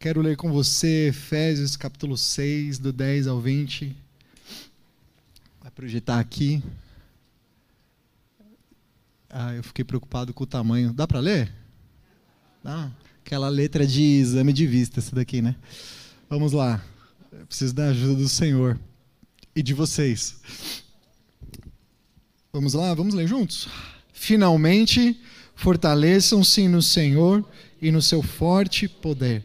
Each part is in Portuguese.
Quero ler com você Efésios capítulo 6, do 10 ao 20. Vai projetar aqui. Ah, eu fiquei preocupado com o tamanho. Dá para ler? Dá? Aquela letra de exame de vista, essa daqui, né? Vamos lá. Eu preciso da ajuda do Senhor e de vocês. Vamos lá, vamos ler juntos? Finalmente, fortaleçam-se no Senhor e no seu forte poder.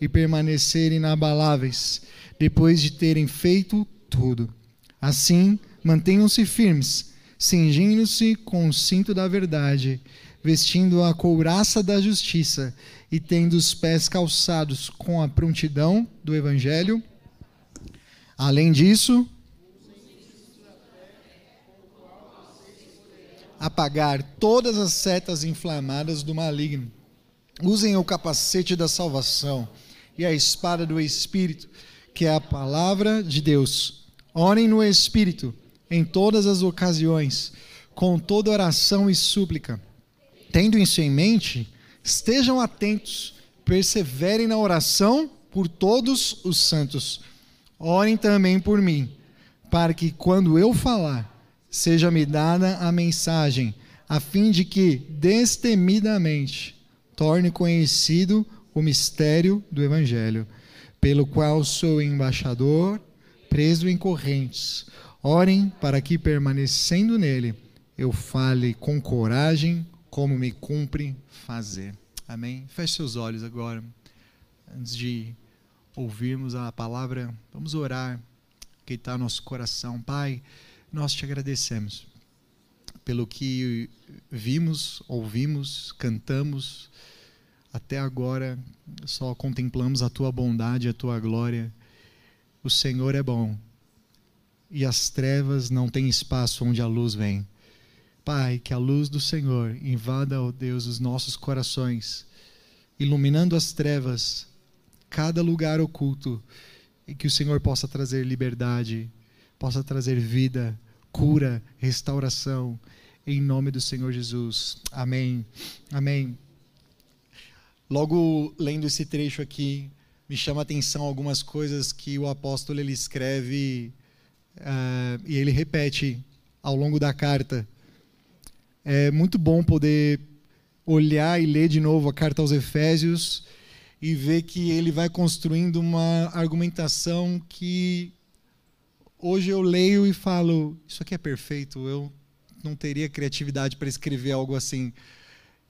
e permanecer inabaláveis, depois de terem feito tudo. Assim, mantenham-se firmes, cingindo-se com o cinto da verdade, vestindo a couraça da justiça e tendo os pés calçados com a prontidão do evangelho. Além disso, apagar todas as setas inflamadas do maligno. Usem o capacete da salvação e a espada do Espírito, que é a palavra de Deus. Orem no Espírito em todas as ocasiões, com toda oração e súplica. Tendo isso em mente, estejam atentos, perseverem na oração por todos os santos. Orem também por mim, para que quando eu falar, seja-me dada a mensagem, a fim de que, destemidamente, torne conhecido o mistério do Evangelho, pelo qual sou embaixador, preso em correntes. Orem para que, permanecendo nele, eu fale com coragem, como me cumpre fazer. Amém? Feche seus olhos agora, antes de ouvirmos a palavra, vamos orar, que está nosso coração. Pai, nós te agradecemos pelo que vimos, ouvimos, cantamos. Até agora só contemplamos a tua bondade, a tua glória. O Senhor é bom e as trevas não têm espaço onde a luz vem. Pai, que a luz do Senhor invada, ó oh Deus, os nossos corações, iluminando as trevas, cada lugar oculto, e que o Senhor possa trazer liberdade, possa trazer vida, cura, restauração, em nome do Senhor Jesus. Amém. Amém. Logo lendo esse trecho aqui, me chama a atenção algumas coisas que o apóstolo ele escreve uh, e ele repete ao longo da carta. É muito bom poder olhar e ler de novo a carta aos Efésios e ver que ele vai construindo uma argumentação que hoje eu leio e falo: Isso aqui é perfeito, eu não teria criatividade para escrever algo assim.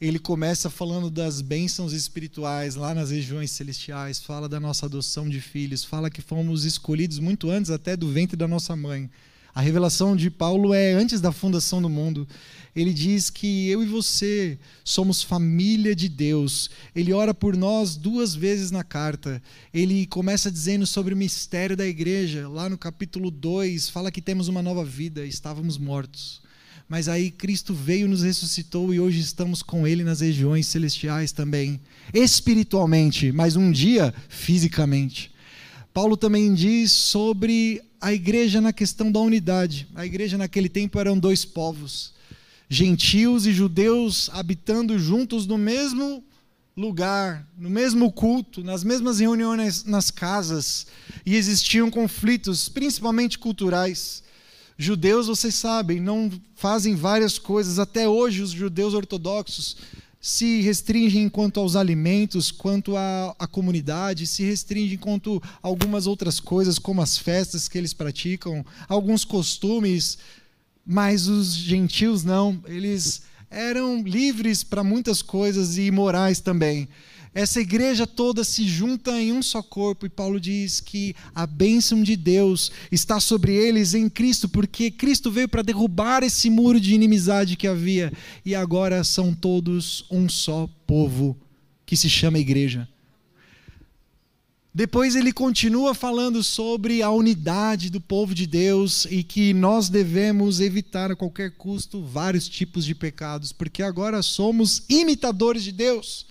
Ele começa falando das bênçãos espirituais lá nas regiões celestiais, fala da nossa adoção de filhos, fala que fomos escolhidos muito antes até do ventre da nossa mãe. A revelação de Paulo é antes da fundação do mundo. Ele diz que eu e você somos família de Deus. Ele ora por nós duas vezes na carta. Ele começa dizendo sobre o mistério da igreja. Lá no capítulo 2, fala que temos uma nova vida, estávamos mortos. Mas aí Cristo veio, nos ressuscitou e hoje estamos com Ele nas regiões celestiais também, espiritualmente, mas um dia fisicamente. Paulo também diz sobre a igreja na questão da unidade. A igreja naquele tempo eram dois povos, gentios e judeus habitando juntos no mesmo lugar, no mesmo culto, nas mesmas reuniões nas casas, e existiam conflitos, principalmente culturais. Judeus, vocês sabem, não fazem várias coisas. Até hoje, os judeus ortodoxos se restringem quanto aos alimentos, quanto à, à comunidade, se restringem quanto a algumas outras coisas, como as festas que eles praticam, alguns costumes, mas os gentios não, eles eram livres para muitas coisas e morais também. Essa igreja toda se junta em um só corpo, e Paulo diz que a bênção de Deus está sobre eles em Cristo, porque Cristo veio para derrubar esse muro de inimizade que havia, e agora são todos um só povo, que se chama igreja. Depois ele continua falando sobre a unidade do povo de Deus e que nós devemos evitar a qualquer custo vários tipos de pecados, porque agora somos imitadores de Deus.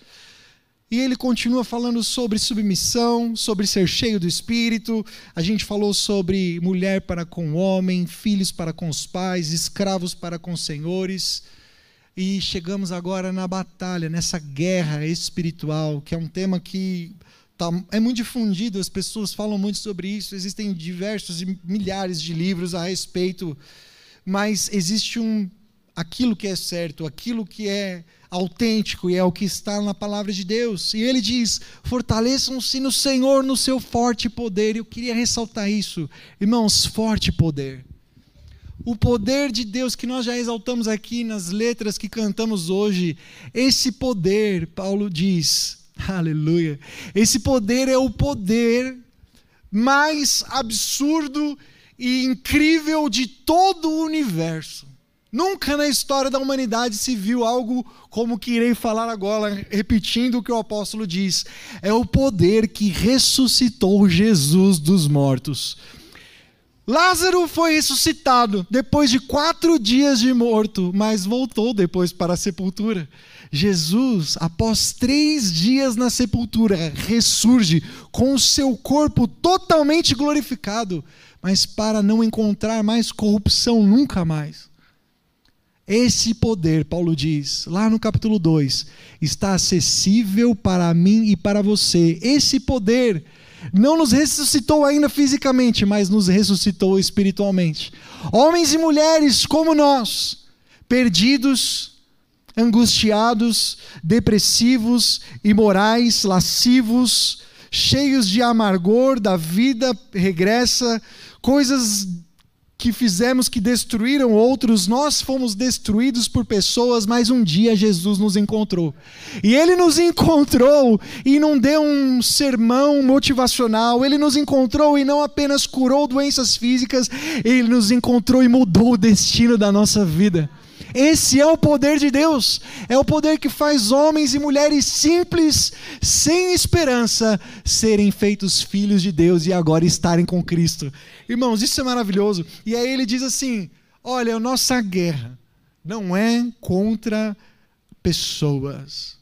E ele continua falando sobre submissão, sobre ser cheio do espírito. A gente falou sobre mulher para com o homem, filhos para com os pais, escravos para com os senhores. E chegamos agora na batalha, nessa guerra espiritual, que é um tema que tá, é muito difundido, as pessoas falam muito sobre isso. Existem diversos e milhares de livros a respeito, mas existe um aquilo que é certo, aquilo que é autêntico e é o que está na palavra de Deus. E ele diz: fortaleçam-se no Senhor, no seu forte poder. Eu queria ressaltar isso, irmãos, forte poder. O poder de Deus que nós já exaltamos aqui nas letras que cantamos hoje, esse poder, Paulo diz, aleluia, esse poder é o poder mais absurdo e incrível de todo o universo. Nunca na história da humanidade se viu algo como que irei falar agora, repetindo o que o apóstolo diz. É o poder que ressuscitou Jesus dos mortos. Lázaro foi ressuscitado depois de quatro dias de morto, mas voltou depois para a sepultura. Jesus, após três dias na sepultura, ressurge com o seu corpo totalmente glorificado, mas para não encontrar mais corrupção nunca mais. Esse poder, Paulo diz, lá no capítulo 2, está acessível para mim e para você. Esse poder não nos ressuscitou ainda fisicamente, mas nos ressuscitou espiritualmente. Homens e mulheres como nós, perdidos, angustiados, depressivos, imorais, lascivos, cheios de amargor da vida regressa, coisas que fizemos que destruíram outros, nós fomos destruídos por pessoas, mas um dia Jesus nos encontrou. E ele nos encontrou e não deu um sermão motivacional, ele nos encontrou e não apenas curou doenças físicas, ele nos encontrou e mudou o destino da nossa vida. Esse é o poder de Deus. É o poder que faz homens e mulheres simples, sem esperança, serem feitos filhos de Deus e agora estarem com Cristo. Irmãos, isso é maravilhoso. E aí ele diz assim: olha, a nossa guerra não é contra pessoas.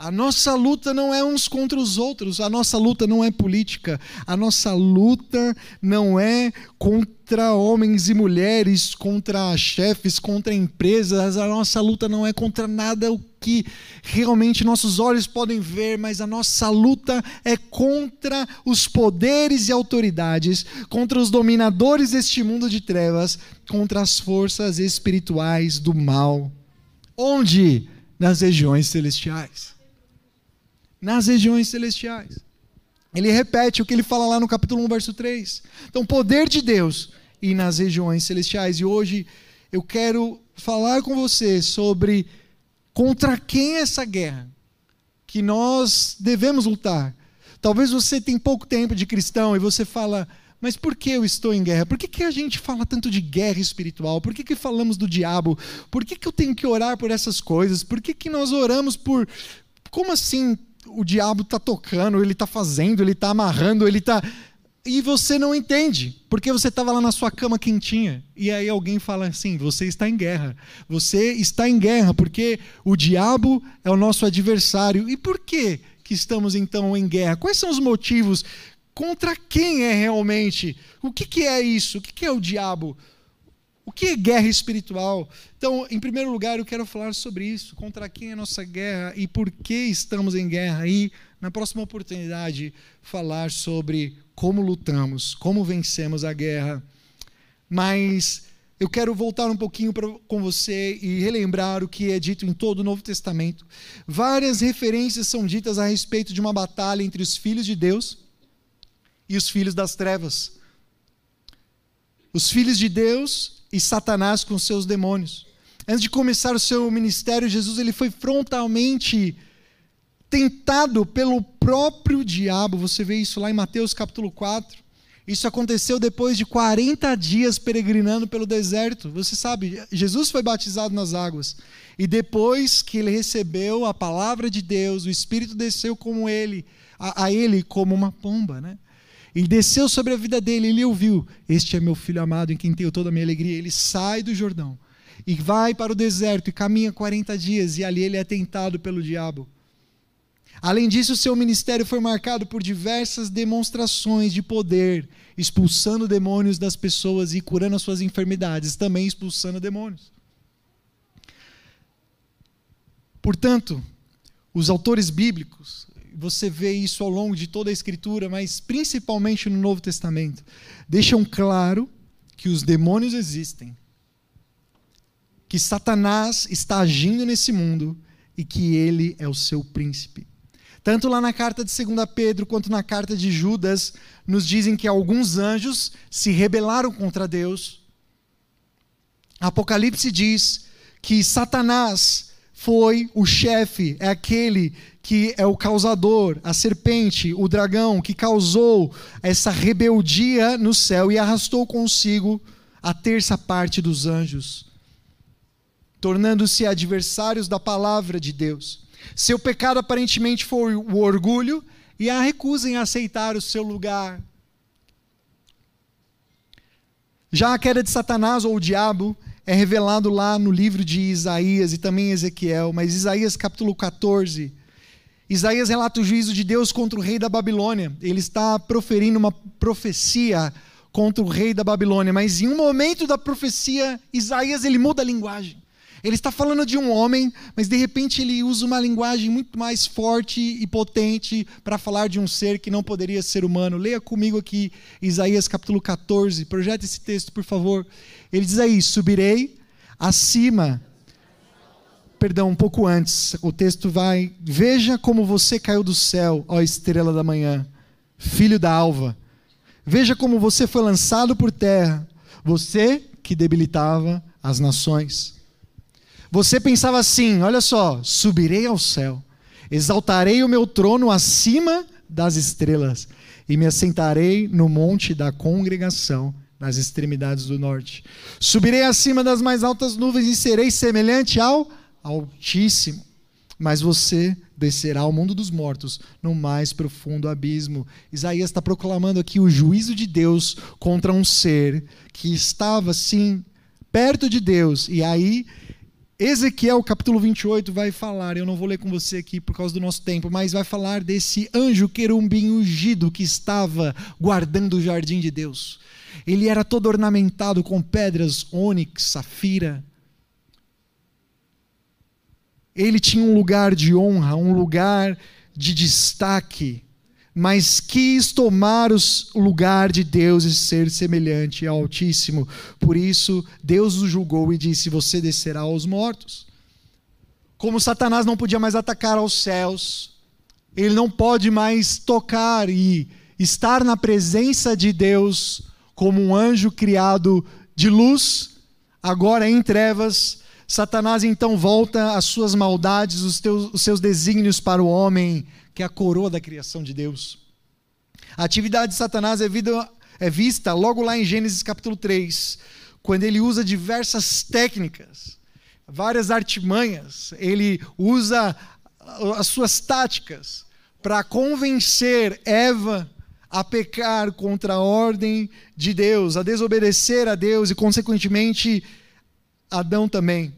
A nossa luta não é uns contra os outros, a nossa luta não é política, a nossa luta não é contra homens e mulheres, contra chefes, contra empresas, a nossa luta não é contra nada o que realmente nossos olhos podem ver, mas a nossa luta é contra os poderes e autoridades, contra os dominadores deste mundo de trevas, contra as forças espirituais do mal. Onde? Nas regiões celestiais nas regiões celestiais. Ele repete o que ele fala lá no capítulo 1, verso 3. Então, poder de Deus e nas regiões celestiais. E hoje eu quero falar com você sobre contra quem é essa guerra que nós devemos lutar. Talvez você tenha pouco tempo de cristão e você fala, mas por que eu estou em guerra? Por que, que a gente fala tanto de guerra espiritual? Por que, que falamos do diabo? Por que, que eu tenho que orar por essas coisas? Por que, que nós oramos por. Como assim o diabo está tocando, ele está fazendo, ele está amarrando, ele está. E você não entende, porque você estava lá na sua cama quentinha. E aí alguém fala assim: você está em guerra. Você está em guerra, porque o diabo é o nosso adversário. E por que, que estamos então em guerra? Quais são os motivos? Contra quem é realmente? O que, que é isso? O que, que é o diabo? O que é guerra espiritual? Então, em primeiro lugar, eu quero falar sobre isso, contra quem é a nossa guerra e por que estamos em guerra. E, na próxima oportunidade, falar sobre como lutamos, como vencemos a guerra. Mas eu quero voltar um pouquinho pra, com você e relembrar o que é dito em todo o Novo Testamento. Várias referências são ditas a respeito de uma batalha entre os filhos de Deus e os filhos das trevas. Os filhos de Deus e Satanás com seus demônios. Antes de começar o seu ministério, Jesus ele foi frontalmente tentado pelo próprio diabo. Você vê isso lá em Mateus capítulo 4. Isso aconteceu depois de 40 dias peregrinando pelo deserto. Você sabe, Jesus foi batizado nas águas. E depois que ele recebeu a palavra de Deus, o Espírito desceu como ele, a, a ele como uma pomba, né? E desceu sobre a vida dele, ele ouviu: Este é meu filho amado, em quem tenho toda a minha alegria. Ele sai do Jordão e vai para o deserto e caminha 40 dias, e ali ele é tentado pelo diabo. Além disso, seu ministério foi marcado por diversas demonstrações de poder, expulsando demônios das pessoas e curando as suas enfermidades, também expulsando demônios. Portanto, os autores bíblicos, você vê isso ao longo de toda a Escritura, mas principalmente no Novo Testamento, deixam claro que os demônios existem, que Satanás está agindo nesse mundo e que ele é o seu príncipe. Tanto lá na carta de 2 Pedro quanto na carta de Judas, nos dizem que alguns anjos se rebelaram contra Deus. Apocalipse diz que Satanás foi o chefe, é aquele que é o causador, a serpente, o dragão, que causou essa rebeldia no céu e arrastou consigo a terça parte dos anjos, tornando-se adversários da palavra de Deus. Seu pecado aparentemente foi o orgulho e a recusa em aceitar o seu lugar. Já a queda de Satanás ou o diabo é revelado lá no livro de Isaías e também Ezequiel, mas Isaías capítulo 14. Isaías relata o juízo de Deus contra o rei da Babilônia. Ele está proferindo uma profecia contra o rei da Babilônia, mas em um momento da profecia, Isaías ele muda a linguagem. Ele está falando de um homem, mas de repente ele usa uma linguagem muito mais forte e potente para falar de um ser que não poderia ser humano. Leia comigo aqui Isaías capítulo 14. Projeta esse texto, por favor. Ele diz aí: Subirei acima. Perdão, um pouco antes. O texto vai: Veja como você caiu do céu, ó estrela da manhã, filho da alva. Veja como você foi lançado por terra, você que debilitava as nações. Você pensava assim: olha só, subirei ao céu, exaltarei o meu trono acima das estrelas e me assentarei no monte da congregação nas extremidades do norte. Subirei acima das mais altas nuvens e serei semelhante ao Altíssimo. Mas você descerá ao mundo dos mortos, no mais profundo abismo. Isaías está proclamando aqui o juízo de Deus contra um ser que estava, sim, perto de Deus. E aí Ezequiel capítulo 28 vai falar, eu não vou ler com você aqui por causa do nosso tempo, mas vai falar desse anjo querubim ungido que estava guardando o jardim de Deus. Ele era todo ornamentado com pedras ônix, safira. Ele tinha um lugar de honra, um lugar de destaque mas quis tomar o lugar de Deus e ser semelhante ao Altíssimo. Por isso, Deus o julgou e disse: Você descerá aos mortos. Como Satanás não podia mais atacar aos céus, ele não pode mais tocar e estar na presença de Deus como um anjo criado de luz, agora em trevas. Satanás então volta às suas maldades, os, teus, os seus desígnios para o homem que é a coroa da criação de Deus. A atividade de Satanás é, vida, é vista logo lá em Gênesis capítulo 3, quando ele usa diversas técnicas, várias artimanhas, ele usa as suas táticas para convencer Eva a pecar contra a ordem de Deus, a desobedecer a Deus e, consequentemente, Adão também.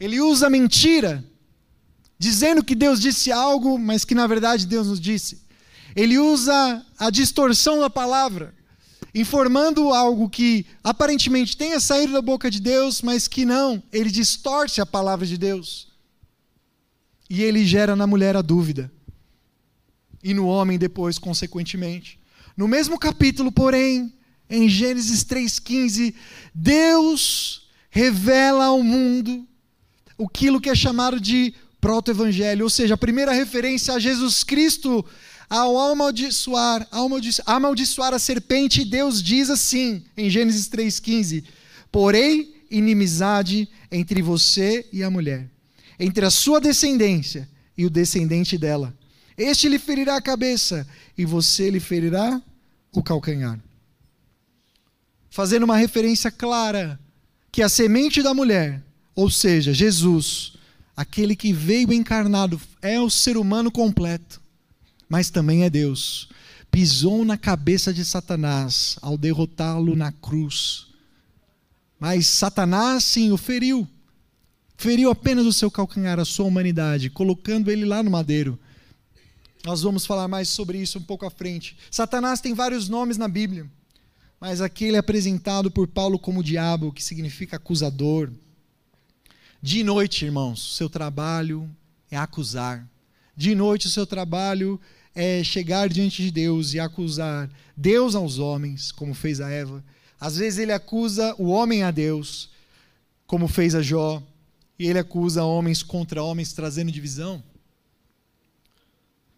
Ele usa mentira dizendo que Deus disse algo, mas que na verdade Deus nos disse. Ele usa a distorção da palavra, informando algo que aparentemente tenha saído da boca de Deus, mas que não, ele distorce a palavra de Deus. E ele gera na mulher a dúvida. E no homem depois, consequentemente. No mesmo capítulo, porém, em Gênesis 3,15, Deus revela ao mundo aquilo que é chamado de proto-evangelho, ou seja, a primeira referência a Jesus Cristo ao amaldiçoar, amaldiçoar a serpente, Deus diz assim, em Gênesis 3,15: Porém, inimizade entre você e a mulher, entre a sua descendência e o descendente dela. Este lhe ferirá a cabeça, e você lhe ferirá o calcanhar. Fazendo uma referência clara que a semente da mulher, ou seja, Jesus, aquele que veio encarnado, é o ser humano completo mas também é Deus. Pisou na cabeça de Satanás ao derrotá-lo na cruz. Mas Satanás, sim, o feriu. Feriu apenas o seu calcanhar, a sua humanidade, colocando ele lá no madeiro. Nós vamos falar mais sobre isso um pouco à frente. Satanás tem vários nomes na Bíblia, mas aqui ele é apresentado por Paulo como diabo, que significa acusador. De noite, irmãos, seu trabalho é acusar. De noite, o seu trabalho é chegar diante de Deus e acusar Deus aos homens, como fez a Eva. Às vezes ele acusa o homem a Deus, como fez a Jó, e ele acusa homens contra homens, trazendo divisão.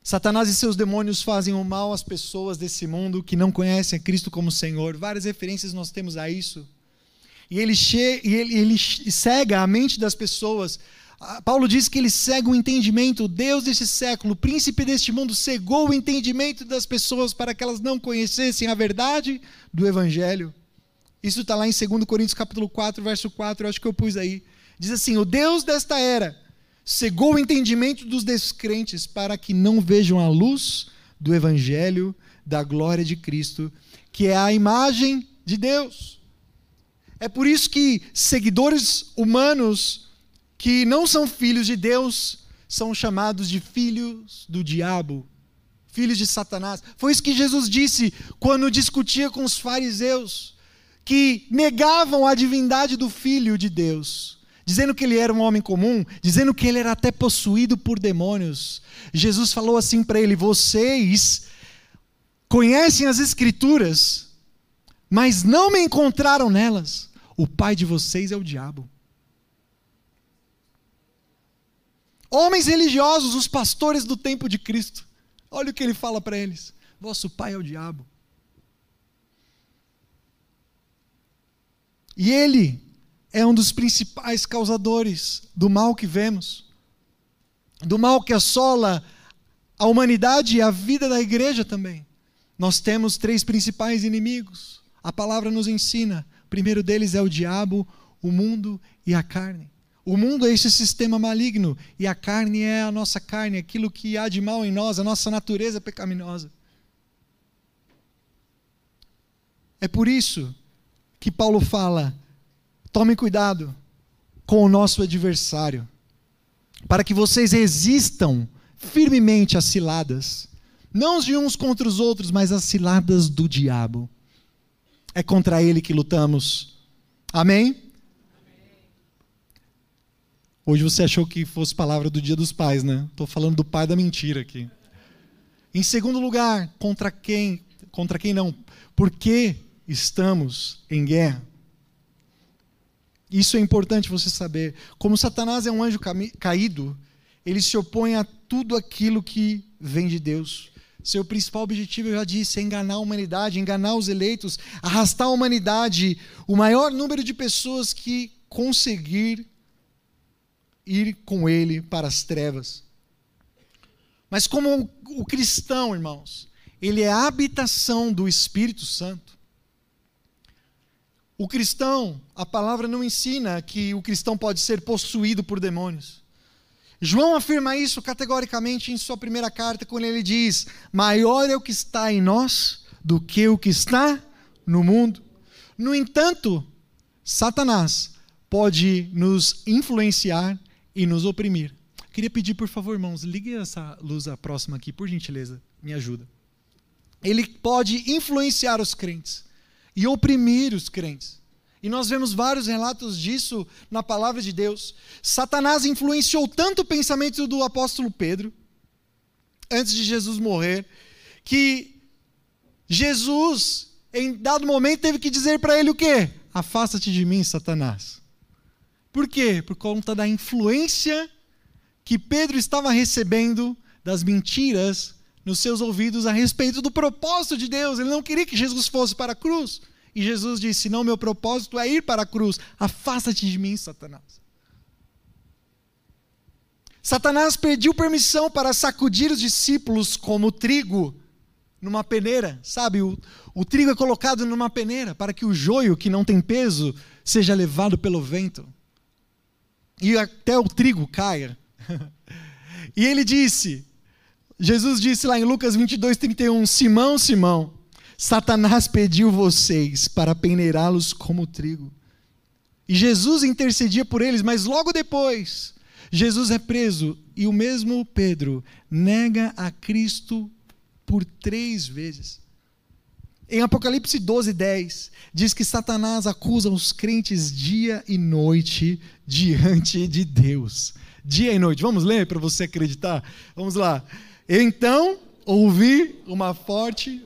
Satanás e seus demônios fazem o mal às pessoas desse mundo que não conhecem a Cristo como Senhor. Várias referências nós temos a isso. E ele, che e ele, ele cega a mente das pessoas ah, Paulo diz que ele cega o entendimento, o Deus desse século, o príncipe deste mundo, cegou o entendimento das pessoas para que elas não conhecessem a verdade do Evangelho. Isso está lá em 2 Coríntios capítulo 4, verso 4, eu acho que eu pus aí. Diz assim: o Deus desta era cegou o entendimento dos descrentes para que não vejam a luz do Evangelho da glória de Cristo, que é a imagem de Deus. É por isso que seguidores humanos que não são filhos de Deus são chamados de filhos do diabo, filhos de Satanás. Foi isso que Jesus disse quando discutia com os fariseus, que negavam a divindade do Filho de Deus, dizendo que ele era um homem comum, dizendo que ele era até possuído por demônios. Jesus falou assim para ele: Vocês conhecem as Escrituras, mas não me encontraram nelas. O pai de vocês é o diabo. Homens religiosos, os pastores do tempo de Cristo. Olha o que ele fala para eles: Vosso pai é o diabo. E ele é um dos principais causadores do mal que vemos, do mal que assola a humanidade e a vida da igreja também. Nós temos três principais inimigos. A palavra nos ensina. O primeiro deles é o diabo, o mundo e a carne. O mundo é esse sistema maligno e a carne é a nossa carne, aquilo que há de mal em nós, a nossa natureza pecaminosa. É por isso que Paulo fala: tome cuidado com o nosso adversário, para que vocês resistam firmemente às ciladas, não de uns contra os outros, mas às ciladas do diabo. É contra ele que lutamos. Amém? Hoje você achou que fosse palavra do Dia dos Pais, né? Estou falando do pai da mentira aqui. Em segundo lugar, contra quem? Contra quem não? Por que estamos em guerra? Isso é importante você saber. Como Satanás é um anjo caído, ele se opõe a tudo aquilo que vem de Deus. Seu principal objetivo, eu já disse, é enganar a humanidade, enganar os eleitos, arrastar a humanidade, o maior número de pessoas que conseguir ir com ele para as trevas. Mas como o cristão, irmãos, ele é a habitação do Espírito Santo. O cristão, a palavra não ensina que o cristão pode ser possuído por demônios. João afirma isso categoricamente em sua primeira carta, quando ele diz: Maior é o que está em nós do que o que está no mundo. No entanto, Satanás pode nos influenciar e nos oprimir. Queria pedir, por favor, irmãos, ligue essa luz à próxima aqui, por gentileza, me ajuda. Ele pode influenciar os crentes e oprimir os crentes. E nós vemos vários relatos disso na palavra de Deus. Satanás influenciou tanto o pensamento do apóstolo Pedro, antes de Jesus morrer, que Jesus em dado momento teve que dizer para ele o quê? Afasta-te de mim, Satanás. Por quê? Por conta da influência que Pedro estava recebendo das mentiras nos seus ouvidos a respeito do propósito de Deus. Ele não queria que Jesus fosse para a cruz. E Jesus disse: Não, meu propósito é ir para a cruz. Afasta-te de mim, Satanás. Satanás pediu permissão para sacudir os discípulos como trigo numa peneira, sabe? O, o trigo é colocado numa peneira para que o joio, que não tem peso, seja levado pelo vento. E até o trigo caia. e ele disse: Jesus disse lá em Lucas 22, 31, Simão, Simão, Satanás pediu vocês para peneirá-los como trigo. E Jesus intercedia por eles, mas logo depois, Jesus é preso e o mesmo Pedro nega a Cristo por três vezes. Em Apocalipse 12, 10, diz que Satanás acusa os crentes dia e noite diante de Deus. Dia e noite. Vamos ler para você acreditar? Vamos lá. Então ouvi uma forte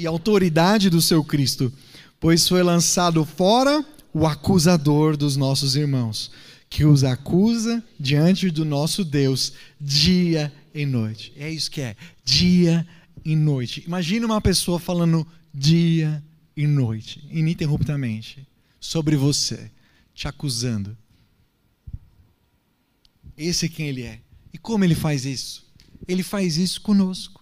e autoridade do seu Cristo, pois foi lançado fora o acusador dos nossos irmãos, que os acusa diante do nosso Deus dia e noite. É isso que é, dia e noite. Imagina uma pessoa falando dia e noite, ininterruptamente, sobre você, te acusando. Esse é quem ele é. E como ele faz isso? Ele faz isso conosco.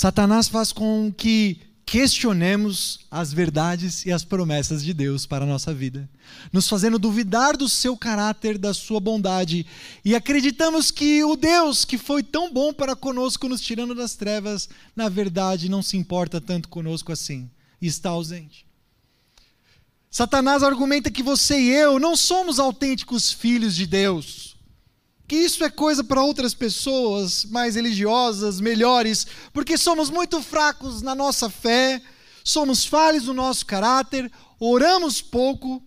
Satanás faz com que questionemos as verdades e as promessas de Deus para a nossa vida, nos fazendo duvidar do seu caráter, da sua bondade, e acreditamos que o Deus que foi tão bom para conosco, nos tirando das trevas, na verdade não se importa tanto conosco assim, e está ausente. Satanás argumenta que você e eu não somos autênticos filhos de Deus que isso é coisa para outras pessoas mais religiosas, melhores, porque somos muito fracos na nossa fé, somos falhos no nosso caráter, oramos pouco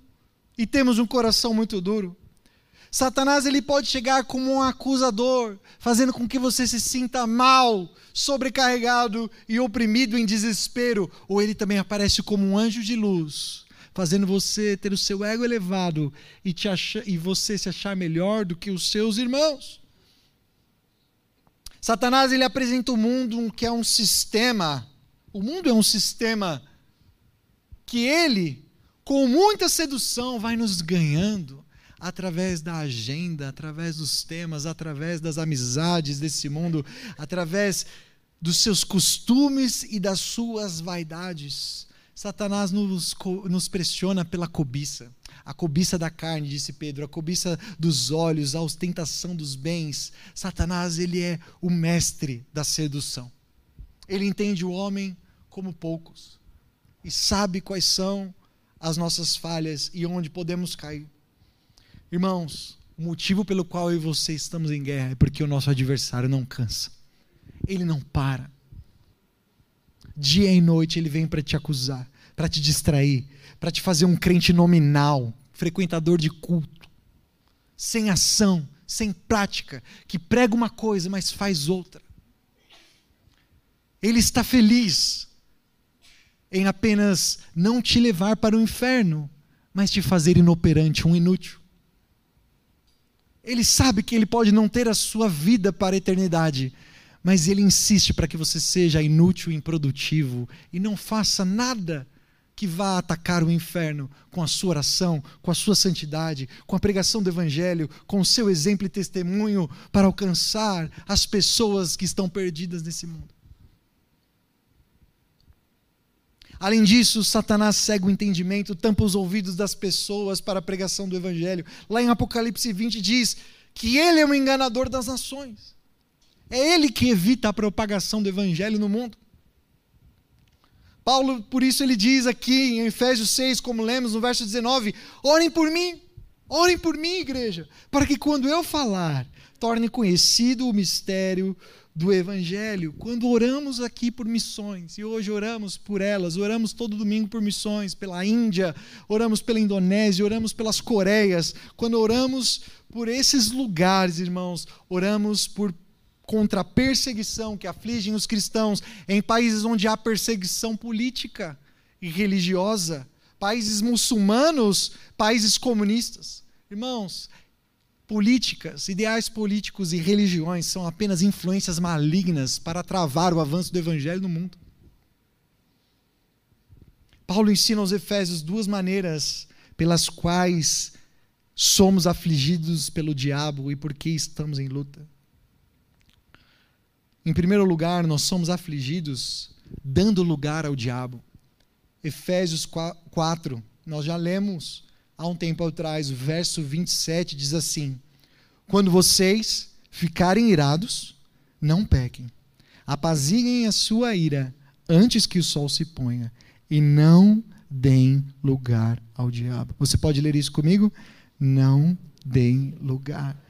e temos um coração muito duro. Satanás ele pode chegar como um acusador, fazendo com que você se sinta mal, sobrecarregado e oprimido em desespero, ou ele também aparece como um anjo de luz fazendo você ter o seu ego elevado e, te achar, e você se achar melhor do que os seus irmãos. Satanás ele apresenta o mundo que é um sistema, o mundo é um sistema que ele, com muita sedução, vai nos ganhando através da agenda, através dos temas, através das amizades desse mundo, através dos seus costumes e das suas vaidades. Satanás nos, nos pressiona pela cobiça. A cobiça da carne, disse Pedro, a cobiça dos olhos, a ostentação dos bens. Satanás, ele é o mestre da sedução. Ele entende o homem como poucos e sabe quais são as nossas falhas e onde podemos cair. Irmãos, o motivo pelo qual eu e você estamos em guerra é porque o nosso adversário não cansa. Ele não para. Dia e noite ele vem para te acusar, para te distrair, para te fazer um crente nominal, frequentador de culto, sem ação, sem prática, que prega uma coisa, mas faz outra. Ele está feliz em apenas não te levar para o inferno, mas te fazer inoperante, um inútil. Ele sabe que ele pode não ter a sua vida para a eternidade, mas ele insiste para que você seja inútil improdutivo e não faça nada que vá atacar o inferno com a sua oração, com a sua santidade, com a pregação do evangelho, com o seu exemplo e testemunho para alcançar as pessoas que estão perdidas nesse mundo. Além disso, Satanás cega o entendimento, tampa os ouvidos das pessoas para a pregação do evangelho. Lá em Apocalipse 20 diz que ele é o enganador das nações. É ele que evita a propagação do evangelho no mundo. Paulo, por isso, ele diz aqui em Efésios 6, como lemos no verso 19: Orem por mim, orem por mim, igreja, para que quando eu falar, torne conhecido o mistério do Evangelho. Quando oramos aqui por missões, e hoje oramos por elas, oramos todo domingo por missões, pela Índia, oramos pela Indonésia, oramos pelas Coreias. Quando oramos por esses lugares, irmãos, oramos por contra a perseguição que afligem os cristãos em países onde há perseguição política e religiosa, países muçulmanos, países comunistas. Irmãos, políticas, ideais políticos e religiões são apenas influências malignas para travar o avanço do evangelho no mundo. Paulo ensina aos Efésios duas maneiras pelas quais somos afligidos pelo diabo e por que estamos em luta. Em primeiro lugar, nós somos afligidos dando lugar ao diabo. Efésios 4, nós já lemos há um tempo atrás, o verso 27 diz assim: Quando vocês ficarem irados, não pequem. Apaziguem a sua ira antes que o sol se ponha e não deem lugar ao diabo. Você pode ler isso comigo? Não deem lugar.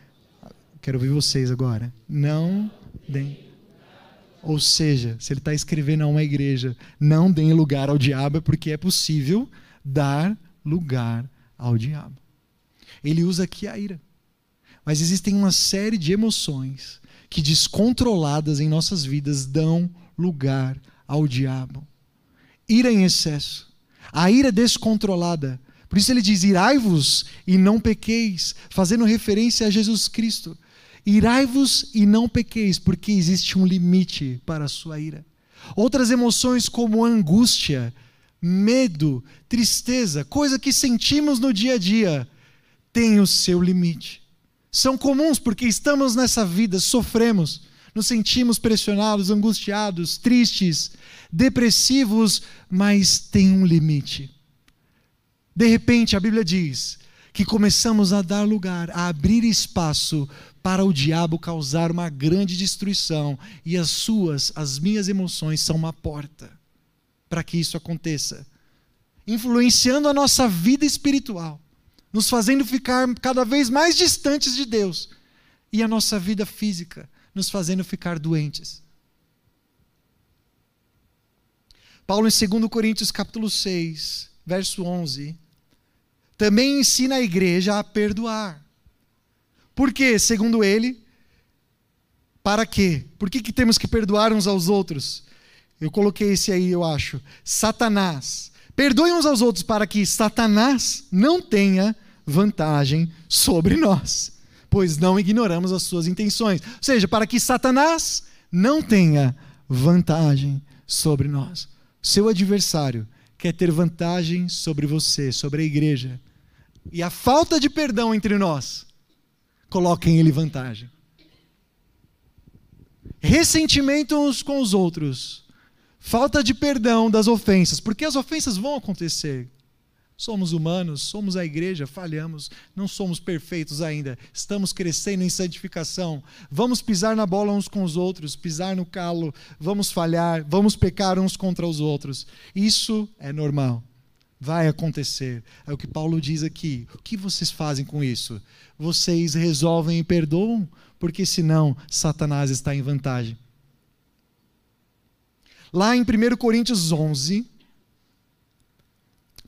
Quero ouvir vocês agora. Não deem ou seja, se ele está escrevendo a uma igreja, não deem lugar ao diabo, é porque é possível dar lugar ao diabo. Ele usa aqui a ira. Mas existem uma série de emoções que, descontroladas em nossas vidas, dão lugar ao diabo. Ira em excesso. A ira descontrolada. Por isso ele diz: irai-vos e não pequeis, fazendo referência a Jesus Cristo. Irai-vos e não pequeis, porque existe um limite para a sua ira. Outras emoções, como angústia, medo, tristeza, coisa que sentimos no dia a dia, têm o seu limite. São comuns porque estamos nessa vida, sofremos, nos sentimos pressionados, angustiados, tristes, depressivos, mas tem um limite. De repente, a Bíblia diz que começamos a dar lugar, a abrir espaço para o diabo causar uma grande destruição, e as suas, as minhas emoções são uma porta para que isso aconteça, influenciando a nossa vida espiritual, nos fazendo ficar cada vez mais distantes de Deus, e a nossa vida física, nos fazendo ficar doentes. Paulo em 2 Coríntios capítulo 6, verso 11, também ensina a igreja a perdoar. Por quê? Segundo ele, para quê? Por que, que temos que perdoar uns aos outros? Eu coloquei esse aí, eu acho. Satanás. Perdoe uns aos outros para que Satanás não tenha vantagem sobre nós, pois não ignoramos as suas intenções. Ou seja, para que Satanás não tenha vantagem sobre nós. Seu adversário quer ter vantagem sobre você, sobre a igreja. E a falta de perdão entre nós coloca em ele vantagem. Ressentimento uns com os outros. Falta de perdão das ofensas, porque as ofensas vão acontecer. Somos humanos, somos a igreja, falhamos, não somos perfeitos ainda, estamos crescendo em santificação. Vamos pisar na bola uns com os outros, pisar no calo, vamos falhar, vamos pecar uns contra os outros. Isso é normal vai acontecer. É o que Paulo diz aqui. O que vocês fazem com isso? Vocês resolvem e perdoam? Porque senão Satanás está em vantagem. Lá em 1 Coríntios 11,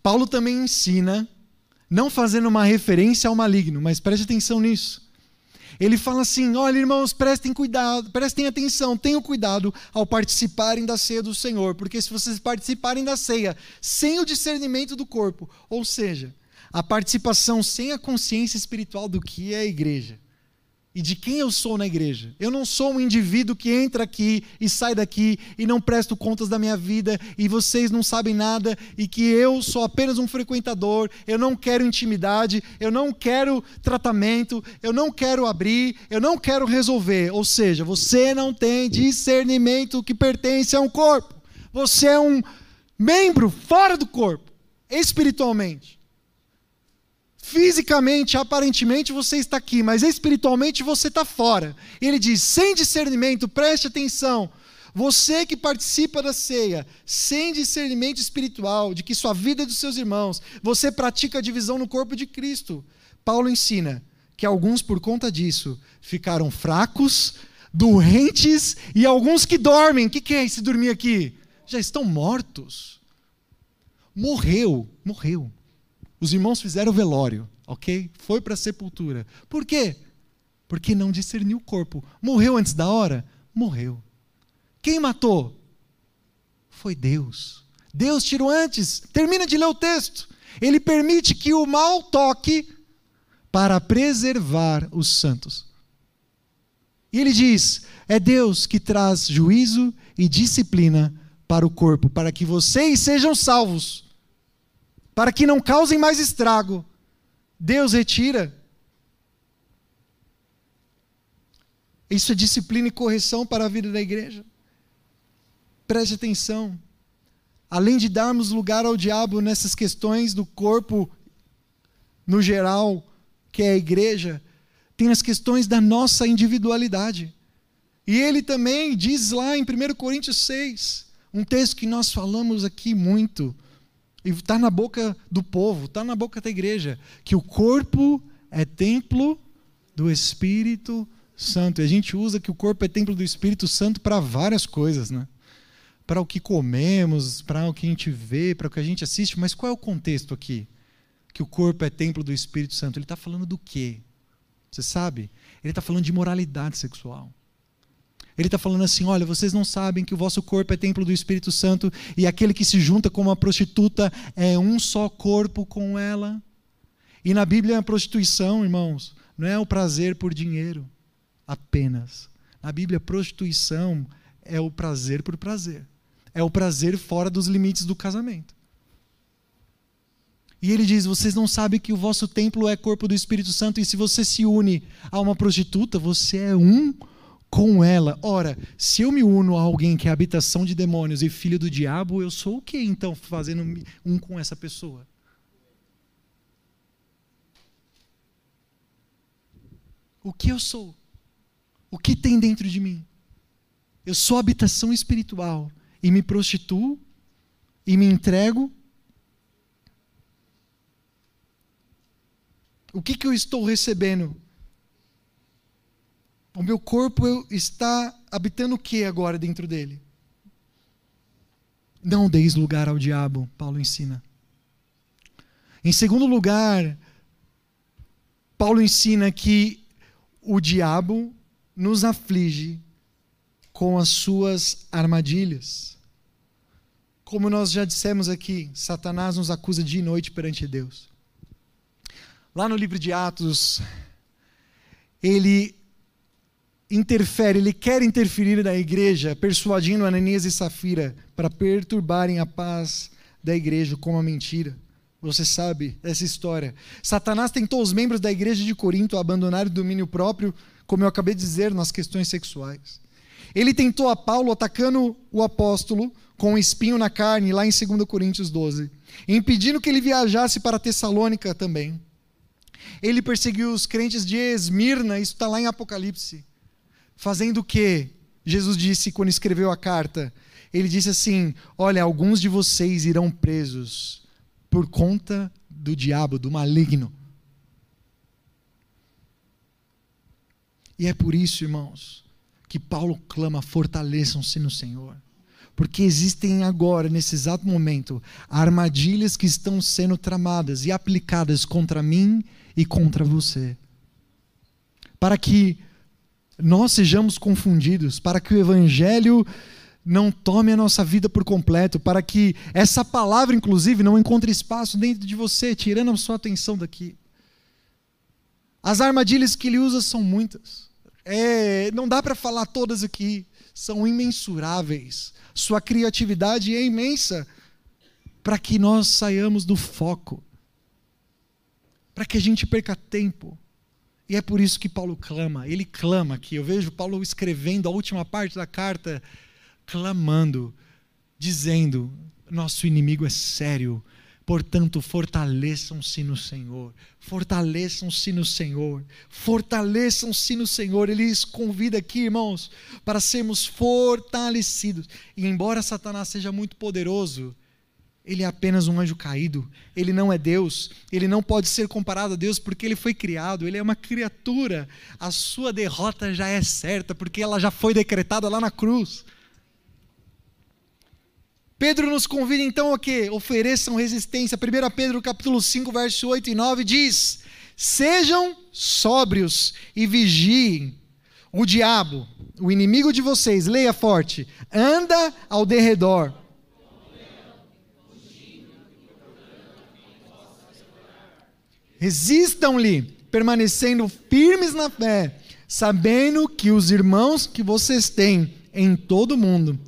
Paulo também ensina, não fazendo uma referência ao maligno, mas preste atenção nisso. Ele fala assim: olha, irmãos, prestem cuidado, prestem atenção, tenham cuidado ao participarem da ceia do Senhor, porque se vocês participarem da ceia sem o discernimento do corpo, ou seja, a participação sem a consciência espiritual do que é a igreja, e de quem eu sou na igreja. Eu não sou um indivíduo que entra aqui e sai daqui e não presto contas da minha vida e vocês não sabem nada e que eu sou apenas um frequentador. Eu não quero intimidade, eu não quero tratamento, eu não quero abrir, eu não quero resolver. Ou seja, você não tem discernimento que pertence a um corpo. Você é um membro fora do corpo, espiritualmente. Fisicamente, aparentemente você está aqui, mas espiritualmente você está fora. Ele diz: sem discernimento, preste atenção. Você que participa da ceia, sem discernimento espiritual de que sua vida é dos seus irmãos, você pratica a divisão no corpo de Cristo. Paulo ensina que alguns, por conta disso, ficaram fracos, doentes e alguns que dormem. O que, que é esse dormir aqui? Já estão mortos. Morreu, morreu. Os irmãos fizeram o velório, ok? Foi para a sepultura. Por quê? Porque não discerniu o corpo. Morreu antes da hora? Morreu. Quem matou? Foi Deus. Deus tirou antes. Termina de ler o texto. Ele permite que o mal toque para preservar os santos. E ele diz: é Deus que traz juízo e disciplina para o corpo, para que vocês sejam salvos, para que não causem mais estrago. Deus retira. Isso é disciplina e correção para a vida da igreja. Preste atenção. Além de darmos lugar ao diabo nessas questões do corpo no geral, que é a igreja, tem as questões da nossa individualidade. E ele também diz lá em 1 Coríntios 6, um texto que nós falamos aqui muito, e está na boca do povo, está na boca da igreja, que o corpo é templo do Espírito Santo. E a gente usa que o corpo é templo do Espírito Santo para várias coisas, né? Para o que comemos, para o que a gente vê, para o que a gente assiste, mas qual é o contexto aqui? que o corpo é templo do Espírito Santo, ele está falando do quê? Você sabe? Ele está falando de moralidade sexual. Ele está falando assim: olha, vocês não sabem que o vosso corpo é templo do Espírito Santo e aquele que se junta com uma prostituta é um só corpo com ela. E na Bíblia, a prostituição, irmãos, não é o prazer por dinheiro apenas. Na Bíblia, prostituição é o prazer por prazer. É o prazer fora dos limites do casamento. E ele diz: Vocês não sabem que o vosso templo é corpo do Espírito Santo, e se você se une a uma prostituta, você é um com ela. Ora, se eu me uno a alguém que é habitação de demônios e filho do diabo, eu sou o que então fazendo um com essa pessoa? O que eu sou? O que tem dentro de mim? Eu sou habitação espiritual e me prostituo e me entrego O que, que eu estou recebendo? O meu corpo está habitando o que agora dentro dele? Não deis lugar ao diabo, Paulo ensina. Em segundo lugar, Paulo ensina que o diabo nos aflige com as suas armadilhas. Como nós já dissemos aqui, Satanás nos acusa de noite perante Deus. Lá no livro de Atos, ele interfere, ele quer interferir na igreja, persuadindo Ananias e Safira para perturbarem a paz da igreja com uma mentira. Você sabe essa história. Satanás tentou os membros da igreja de Corinto a abandonar o domínio próprio, como eu acabei de dizer, nas questões sexuais. Ele tentou a Paulo atacando o apóstolo com um espinho na carne, lá em 2 Coríntios 12, impedindo que ele viajasse para Tessalônica também. Ele perseguiu os crentes de Esmirna, isso está lá em Apocalipse. Fazendo o que? Jesus disse quando escreveu a carta. Ele disse assim: Olha, alguns de vocês irão presos por conta do diabo, do maligno. E é por isso, irmãos, que Paulo clama: fortaleçam-se no Senhor. Porque existem agora, nesse exato momento, armadilhas que estão sendo tramadas e aplicadas contra mim e contra você. Para que nós sejamos confundidos, para que o Evangelho não tome a nossa vida por completo, para que essa palavra, inclusive, não encontre espaço dentro de você, tirando a sua atenção daqui. As armadilhas que ele usa são muitas. É, não dá para falar todas aqui, são imensuráveis. Sua criatividade é imensa para que nós saiamos do foco para que a gente perca tempo. E é por isso que Paulo clama, ele clama aqui. Eu vejo Paulo escrevendo a última parte da carta, clamando, dizendo: nosso inimigo é sério, portanto, fortaleçam-se no Senhor, fortaleçam-se no Senhor, fortaleçam-se no Senhor. Ele nos convida aqui, irmãos, para sermos fortalecidos. E embora Satanás seja muito poderoso, Ele é apenas um anjo caído. Ele não é Deus. Ele não pode ser comparado a Deus porque ele foi criado. Ele é uma criatura. A sua derrota já é certa porque ela já foi decretada lá na cruz. Pedro nos convida então a que ofereçam resistência. 1 Pedro capítulo 5, verso 8 e 9 diz: Sejam sóbrios e vigiem. O diabo, o inimigo de vocês, leia forte, anda ao derredor. Resistam-lhe, permanecendo firmes na fé, sabendo que os irmãos que vocês têm em todo o mundo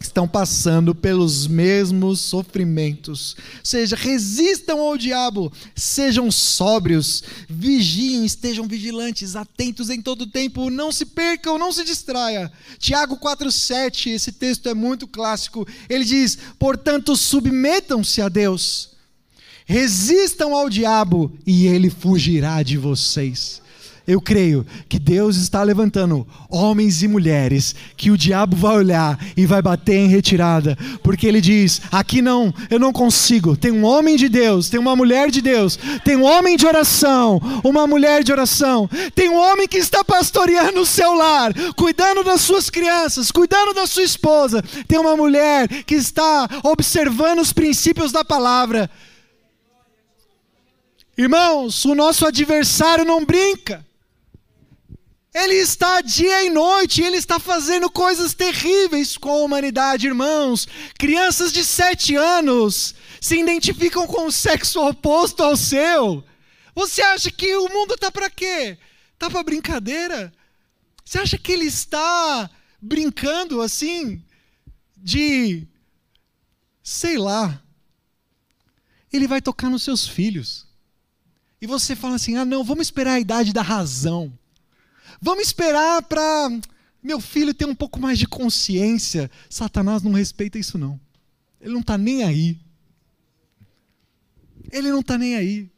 estão passando pelos mesmos sofrimentos. Ou seja, resistam ao diabo, sejam sóbrios, vigiem, estejam vigilantes, atentos em todo tempo, não se percam, não se distraia. Tiago 4:7, esse texto é muito clássico. Ele diz: "Portanto, submetam-se a Deus. Resistam ao diabo e ele fugirá de vocês." eu creio que Deus está levantando homens e mulheres que o diabo vai olhar e vai bater em retirada, porque ele diz: aqui não, eu não consigo. Tem um homem de Deus, tem uma mulher de Deus, tem um homem de oração, uma mulher de oração, tem um homem que está pastoreando o seu lar, cuidando das suas crianças, cuidando da sua esposa, tem uma mulher que está observando os princípios da palavra. Irmãos, o nosso adversário não brinca. Ele está dia e noite, ele está fazendo coisas terríveis com a humanidade, irmãos. Crianças de sete anos se identificam com o sexo oposto ao seu. Você acha que o mundo está para quê? Está para brincadeira? Você acha que ele está brincando assim de sei lá? Ele vai tocar nos seus filhos. E você fala assim: "Ah, não, vamos esperar a idade da razão". Vamos esperar para meu filho ter um pouco mais de consciência. Satanás não respeita isso, não. Ele não está nem aí. Ele não está nem aí.